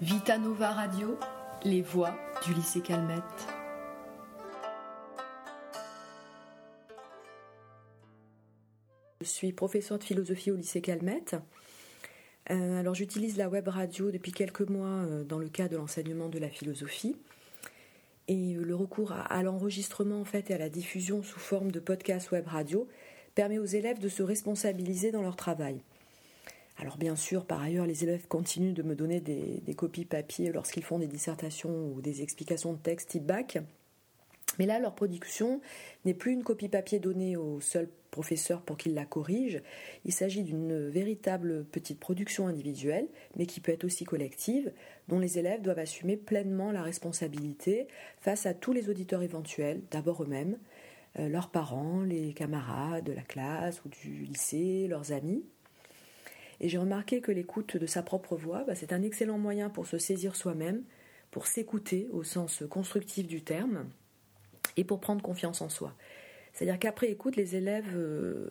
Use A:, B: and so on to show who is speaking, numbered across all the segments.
A: Vita Nova Radio, les voix du lycée Calmette.
B: Je suis professeure de philosophie au lycée Calmette. Euh, alors j'utilise la web radio depuis quelques mois euh, dans le cadre de l'enseignement de la philosophie. Et euh, le recours à, l'enregistrement en fait et à la diffusion sous forme de podcast web radio permet aux élèves de se responsabiliser dans leur travail. Alors bien sûr, par ailleurs, les élèves continuent de me donner des, copies papier lorsqu'ils font des dissertations ou des explications de texte type bac. Mais là, leur production n'est plus une copie papier donnée au seul professeur pour qu'il la corrige. Il s'agit d'une véritable petite production individuelle, mais qui peut être aussi collective, dont les élèves doivent assumer pleinement la responsabilité face à tous les auditeurs éventuels, d'abord eux-mêmes, euh, leurs parents, les camarades de la classe ou du lycée, leurs amis. Et j'ai remarqué que l'écoute de sa propre voix, bah, c'est un excellent moyen pour se saisir soi-même, pour s'écouter au sens constructif du terme, et pour prendre confiance en soi. C'est-à-dire qu'après écoute, les élèves, euh,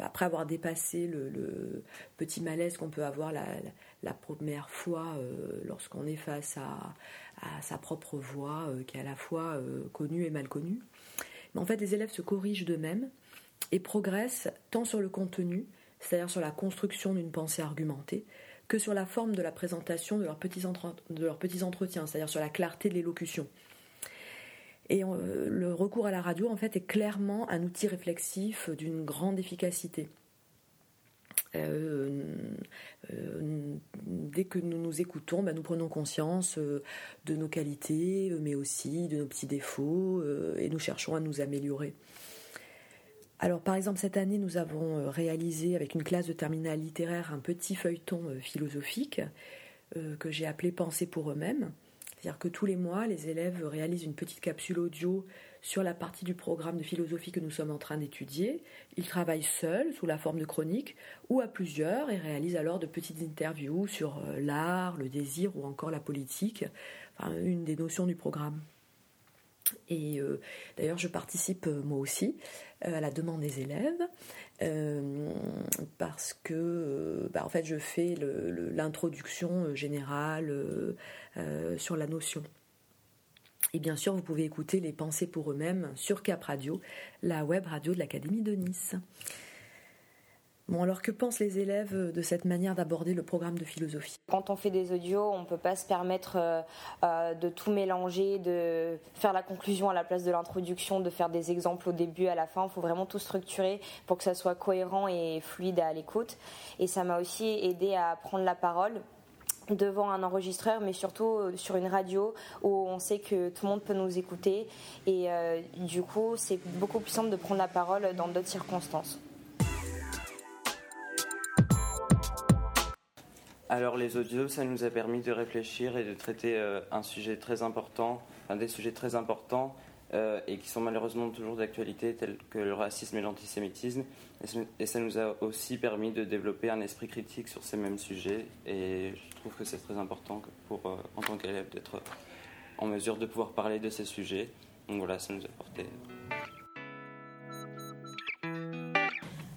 B: après avoir dépassé le, petit malaise qu'on peut avoir la, première fois euh, lorsqu'on est face à, sa propre voix, euh, qui est à la fois connue et mal connue, mais en fait, les élèves se corrigent d'eux-mêmes et progressent tant sur le contenu, c'est-à-dire sur la construction d'une pensée argumentée, que sur la forme de la présentation de leurs petits, de leurs petits entretiens, c'est-à-dire sur la clarté de l'élocution. Et euh, le recours à la radio, en fait, est clairement un outil réflexif d'une grande efficacité. Euh, euh, dès que nous nous écoutons, ben, nous prenons conscience de nos qualités, mais aussi de nos petits défauts, et nous cherchons à nous améliorer. Alors, par exemple, cette année, nous avons réalisé avec une classe de terminale littéraire un petit feuilleton philosophique que j'ai appelé Penser pour eux-mêmes. C'est-à-dire que tous les mois, les élèves réalisent une petite capsule audio sur la partie du programme de philosophie que nous sommes en train d'étudier. Ils travaillent seuls, sous la forme de chroniques, ou à plusieurs, et réalisent alors de petites interviews sur euh, l'art, le désir ou encore la politique, une des notions du programme. Et euh, d'ailleurs, je participe euh, moi aussi euh, à la demande des élèves parce que, bah, en fait, je fais l'introduction générale sur la notion. Et bien sûr, vous pouvez écouter les pensées pour eux-mêmes sur Cap Radio, la web radio de l'Académie de Nice. Bon, alors que pensent les élèves de cette manière d'aborder le programme de philosophie?
C: Quand on fait des audios, on ne peut pas se permettre euh, euh, de tout mélanger, de faire la conclusion à la place de l'introduction, de faire des exemples au début, à la fin. Il faut vraiment tout structurer pour que ça soit cohérent et fluide à l'écoute. Et ça m'a aussi aidé à prendre la parole devant un enregistreur, mais surtout euh, sur une radio où on sait que tout le monde peut nous écouter. Et du coup, c'est beaucoup plus simple de prendre la parole dans d'autres circonstances.
D: Alors les audios, ça nous a permis de réfléchir et de traiter euh, un sujet très important, enfin, des sujets très importants euh, et qui sont malheureusement toujours d'actualité, tels que le racisme et l'antisémitisme. Et, ça nous a aussi permis de développer un esprit critique sur ces mêmes sujets. Et je trouve que c'est très important pour, euh, en tant qu'élève d'être en mesure de pouvoir parler de ces sujets. Donc voilà, ça nous a apporté.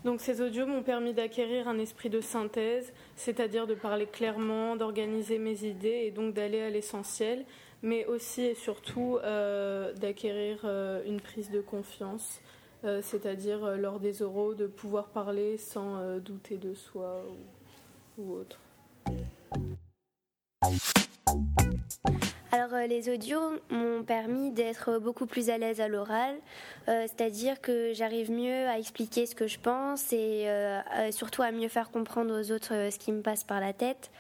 E: Donc ces audios m'ont permis d'acquérir un esprit de synthèse, c'est-à-dire de parler clairement, d'organiser mes idées et donc d'aller à l'essentiel, mais aussi et surtout euh, d'acquérir euh, une prise de confiance, euh, c'est-à-dire lors des oraux de pouvoir parler sans douter de soi ou, ou autre.
F: Alors euh, les audios m'ont permis d'être beaucoup plus à l'aise à l'oral, euh, c'est-à-dire que j'arrive mieux à expliquer ce que je pense et euh, surtout à mieux faire comprendre aux autres ce qui me passe par la tête.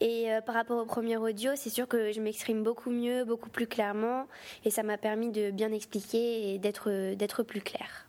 F: Et par rapport au premier audio, c'est sûr que je m'exprime beaucoup mieux, beaucoup plus clairement et ça m'a permis de bien expliquer et d'être plus clair.